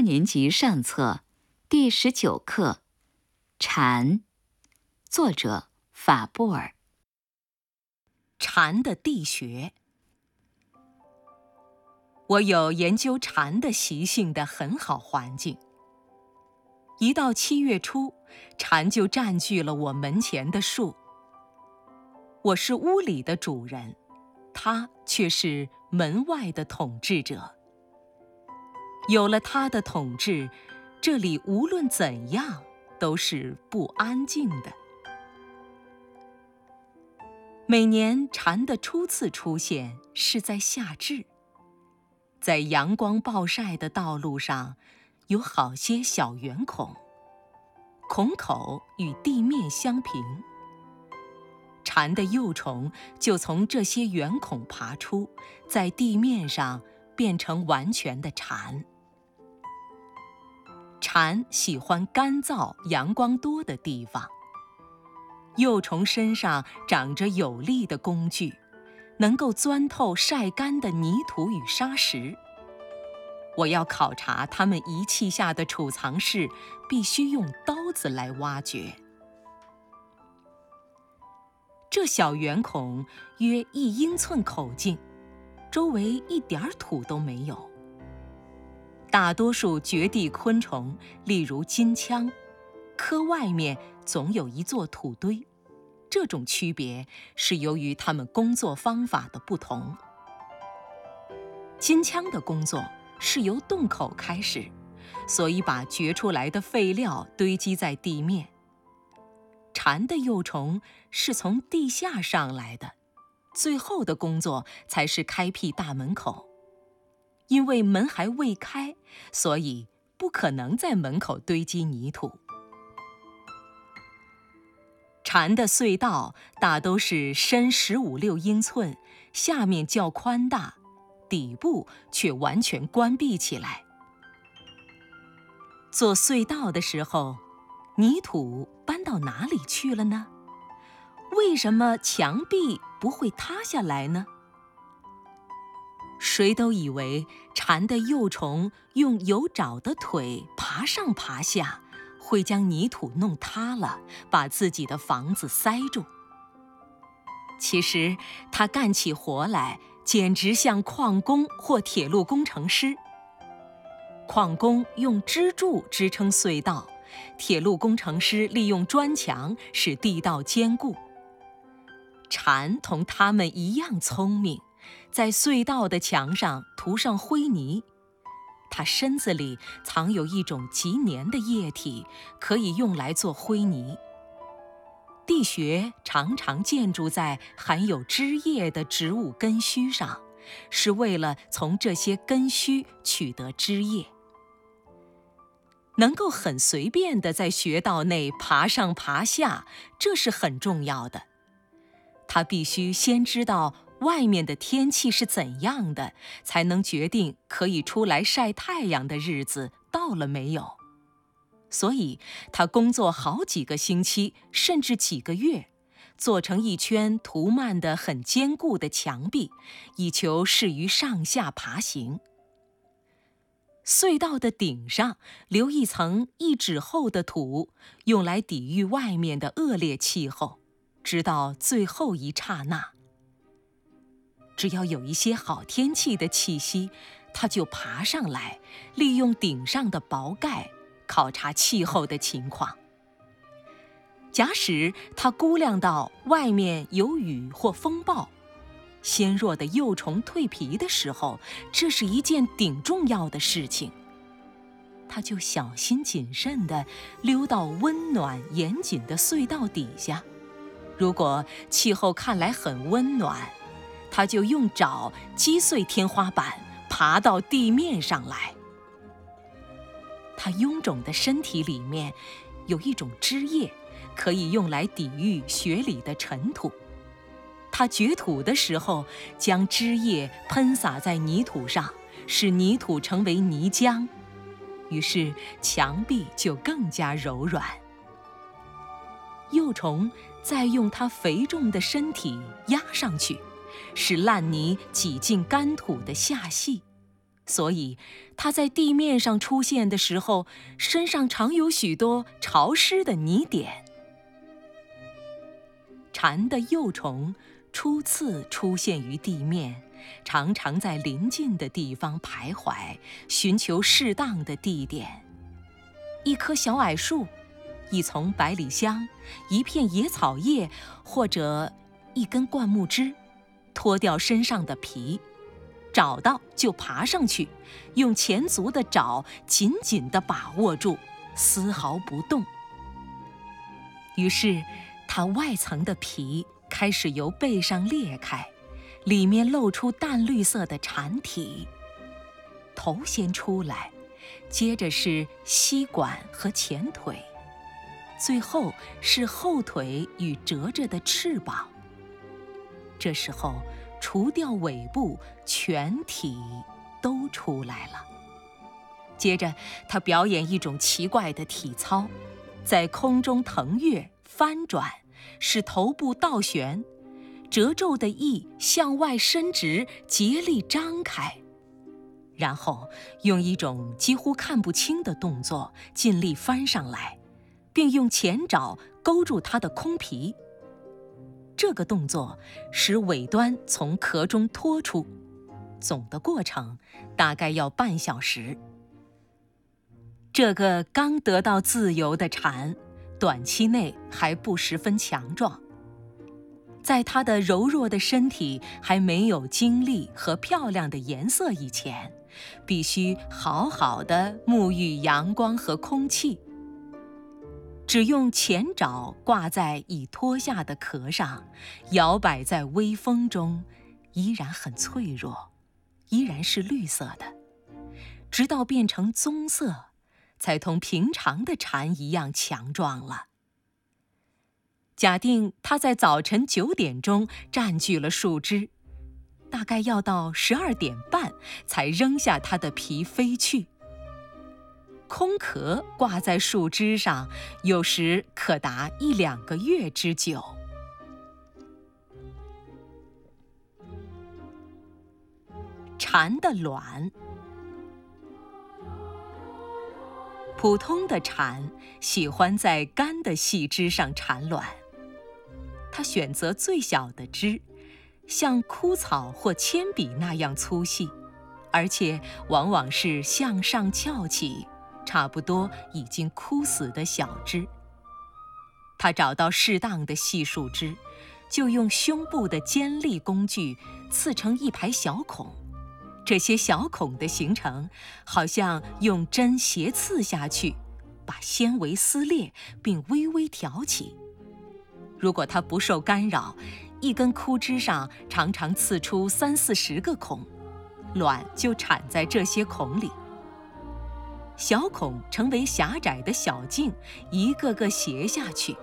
八年级上册第十九课《蝉》，作者法布尔。蝉的地穴，我有研究蝉的习性的很好环境。一到七月初，蝉就占据了我门前的树。我是屋里的主人，它却是门外的统治者。有了他的统治，这里无论怎样都是不安静的。每年蝉的初次出现是在夏至，在阳光暴晒的道路上，有好些小圆孔，孔口与地面相平，蝉的幼虫就从这些圆孔爬出，在地面上变成完全的蝉。蝉喜欢干燥、阳光多的地方。幼虫身上长着有力的工具，能够钻透晒干的泥土与沙石。我要考察它们仪器下的储藏室，必须用刀子来挖掘。这小圆孔约一英寸口径，周围一点儿土都没有。大多数绝地昆虫，例如金枪，壳外面总有一座土堆。这种区别是由于它们工作方法的不同。金枪的工作是由洞口开始，所以把掘出来的废料堆积在地面。蝉的幼虫是从地下上来的，最后的工作才是开辟大门口。因为门还未开，所以不可能在门口堆积泥土。蝉的隧道大都是深十五六英寸，下面较宽大，底部却完全关闭起来。做隧道的时候，泥土搬到哪里去了呢？为什么墙壁不会塌下来呢？谁都以为蝉的幼虫用有爪的腿爬上爬下，会将泥土弄塌了，把自己的房子塞住。其实，它干起活来简直像矿工或铁路工程师。矿工用支柱支撑隧道，铁路工程师利用砖墙使地道坚固。蝉同它们一样聪明。在隧道的墙上涂上灰泥，它身子里藏有一种极粘的液体，可以用来做灰泥。地穴常常建筑在含有汁液的植物根须上，是为了从这些根须取得汁液。能够很随便地在穴道内爬上爬下，这是很重要的。他必须先知道。外面的天气是怎样的，才能决定可以出来晒太阳的日子到了没有？所以他工作好几个星期，甚至几个月，做成一圈涂漫的很坚固的墙壁，以求适于上下爬行。隧道的顶上留一层一指厚的土，用来抵御外面的恶劣气候，直到最后一刹那。只要有一些好天气的气息，它就爬上来，利用顶上的薄盖考察气候的情况。假使它估量到外面有雨或风暴，纤弱的幼虫蜕皮的时候，这是一件顶重要的事情。它就小心谨慎地溜到温暖严谨的隧道底下。如果气候看来很温暖，它就用爪击碎天花板，爬到地面上来。它臃肿的身体里面有一种汁液，可以用来抵御雪里的尘土。它掘土的时候，将汁液喷洒在泥土上，使泥土成为泥浆，于是墙壁就更加柔软。幼虫再用它肥重的身体压上去。使烂泥挤进干土的下隙，所以它在地面上出现的时候，身上常有许多潮湿的泥点。蝉的幼虫初次出现于地面，常常在临近的地方徘徊，寻求适当的地点。一棵小矮树，一丛百里香，一片野草叶，或者一根灌木枝，脱掉身上的皮。找到就爬上去，用前足的爪紧紧地把握住，丝毫不动。于是，它外层的皮开始由背上裂开，里面露出淡绿色的蝉体。头先出来，接着是吸管和前腿，最后是后腿与折着的翅膀。这时候。除掉尾部，全体都出来了。接着，他表演一种奇怪的体操，在空中腾跃、翻转，使头部倒悬，褶皱的翼向外伸直，竭力张开，然后用一种几乎看不清的动作，尽力翻上来，并用前爪勾住它的空皮。这个动作使尾端从壳中脱出，总的过程大概要半小时。这个刚得到自由的蝉，短期内还不十分强壮。在它的柔弱的身体还没有精力和漂亮的颜色以前，必须好好的沐浴阳光和空气。只用前爪挂在已脱下的壳上，摇摆在微风中，依然很脆弱，依然是绿色的，直到变成棕色，才同平常的蝉一样强壮了。假定它在早晨九点钟占据了树枝，大概要到十二点半才扔下它的皮飞去。空壳挂在树枝上，有时可达一两个月之久。蝉的卵，普通的蝉喜欢在干的细枝上产卵，它选择最小的枝，像枯草或铅笔那样粗细，而且往往是向上翘起。差不多已经枯死的小枝，他找到适当的细树枝，就用胸部的尖利工具刺成一排小孔。这些小孔的形成，好像用针斜刺下去，把纤维撕裂并微微挑起。如果它不受干扰，一根枯枝上常常刺出三四十个孔，卵就产在这些孔里。小孔成为狭窄的小径，一个个斜下去。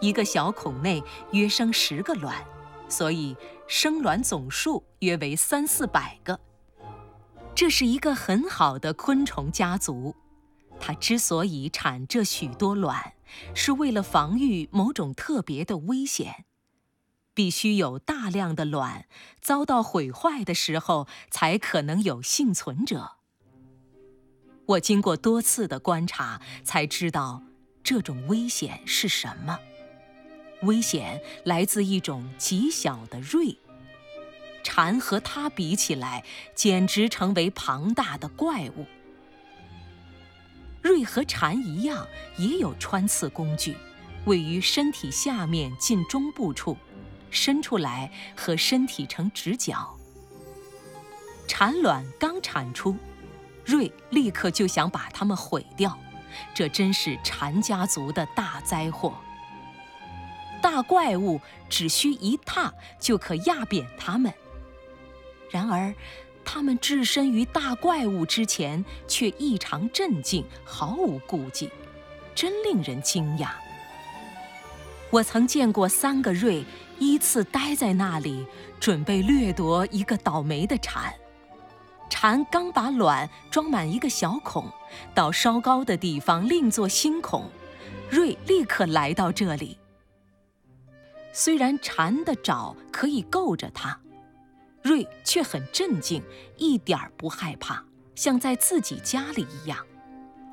一个小孔内约生十个卵，所以生卵总数约为三四百个。这是一个很好的昆虫家族。它之所以产这许多卵，是为了防御某种特别的危险。必须有大量的卵遭到毁坏的时候，才可能有幸存者。我经过多次的观察，才知道这种危险是什么。危险来自一种极小的蚋，蝉和它比起来，简直成为庞大的怪物。蚋和蝉一样，也有穿刺工具，位于身体下面近中部处，伸出来和身体成直角。产卵刚产出。瑞立刻就想把它们毁掉，这真是蝉家族的大灾祸。大怪物只需一踏就可压扁它们，然而，它们置身于大怪物之前却异常镇静，毫无顾忌，真令人惊讶。我曾见过三个瑞依次待在那里，准备掠夺一个倒霉的蝉。蝉刚把卵装满一个小孔，到稍高的地方另做新孔，瑞立刻来到这里。虽然蝉的爪可以够着它，瑞却很镇静，一点儿不害怕，像在自己家里一样，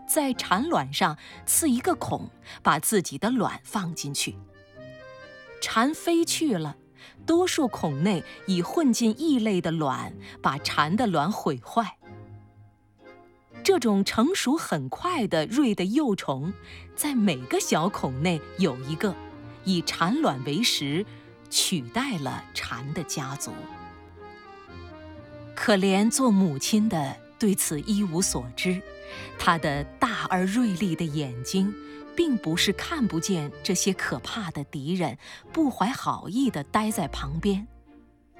在产卵上刺一个孔，把自己的卵放进去。蝉飞去了，多数孔内已混进异类的卵，把蝉的卵毁坏。这种成熟很快的瑞的幼虫，在每个小孔内有一个，以产卵为食，取代了蝉的家族。可怜做母亲的对此一无所知，她的大而锐利的眼睛，并不是看不见这些可怕的敌人，不怀好意地待在旁边。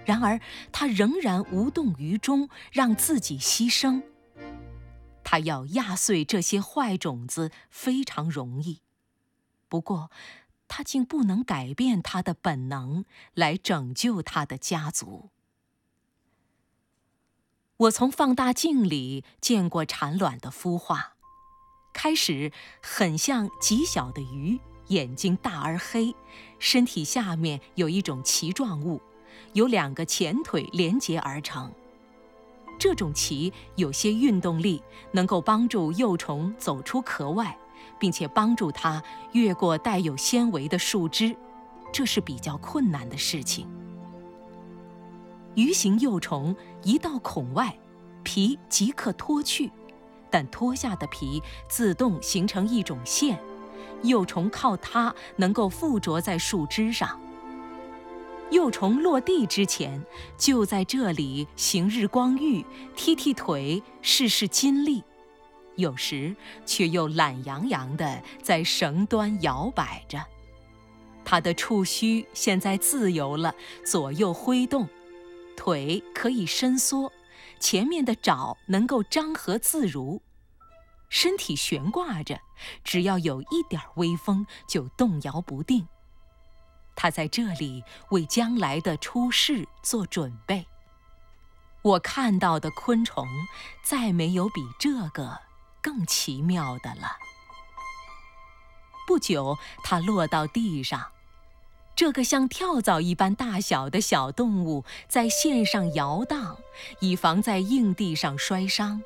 然而，他仍然无动于衷，让自己牺牲。他要压碎这些坏种子非常容易，不过他竟不能改变他的本能来拯救他的家族。我从放大镜里见过产卵的孵化，开始很像极小的鱼，眼睛大而黑，身体下面有一种鳍状物，有两个前腿连结而成。这种鳍有些运动力，能够帮助幼虫走出壳外，并且帮助它越过带有纤维的树枝，这是比较困难的事情。鱼形幼虫一到孔外，皮即刻脱去，但脱下的皮自动形成一种线，幼虫靠它能够附着在树枝上。幼虫落地之前，就在这里行日光浴、踢踢腿、试试筋力，有时却又懒洋洋地在绳端摇摆着。它的触须现在自由了，左右挥动，腿可以伸缩，前面的爪能够张合自如，身体悬挂着，只要有一点微风就动摇不定。他在这里为将来的出世做准备。我看到的昆虫，再没有比这个更奇妙的了。不久，它落到地上，这个像跳蚤一般大小的小动物在线上摇荡，以防在硬地上摔伤。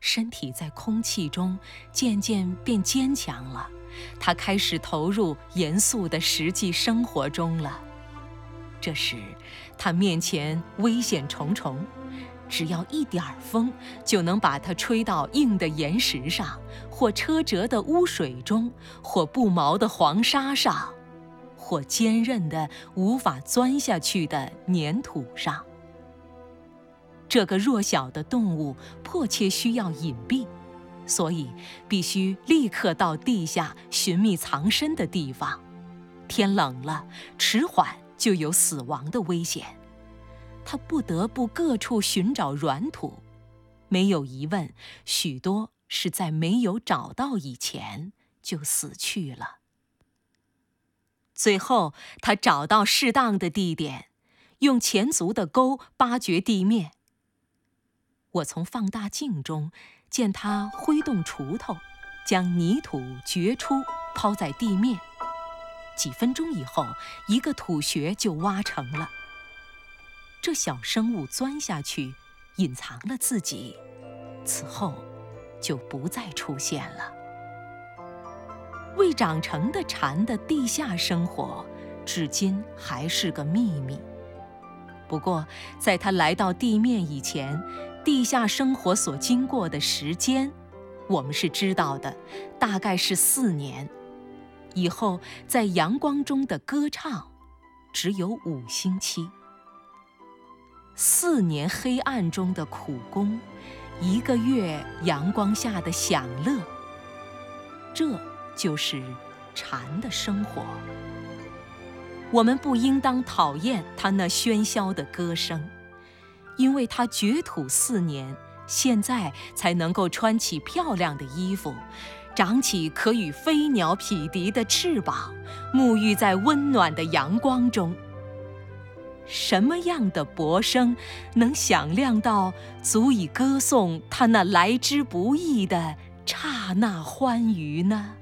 身体在空气中渐渐变坚强了。他开始投入严肃的实际生活中了。这时，他面前危险重重，只要一点风就能把他吹到硬的岩石上，或车辙的污水中，或不毛的黄沙上，或坚韧的无法钻下去的粘土上。这个弱小的动物迫切需要隐蔽。所以，必须立刻到地下寻觅藏身的地方。天冷了，迟缓就有死亡的危险。他不得不各处寻找软土。没有疑问，许多是在没有找到以前就死去了。最后，他找到适当的地点，用前足的钩扒掘地面。我从放大镜中。见他挥动锄头，将泥土掘出，抛在地面。几分钟以后，一个土穴就挖成了。这小生物钻下去，隐藏了自己，此后就不再出现了。未长成的蝉的地下生活，至今还是个秘密。不过，在它来到地面以前，地下生活所经过的时间，我们是知道的，大概是四年。以后在阳光中的歌唱，只有五星期。四年黑暗中的苦工，一个月阳光下的享乐，这就是蝉的生活。我们不应当讨厌它那喧嚣的歌声。因为他掘土四年，现在才能够穿起漂亮的衣服，长起可与飞鸟匹敌的翅膀，沐浴在温暖的阳光中。什么样的薄声能响亮到足以歌颂他那来之不易的刹那欢愉呢？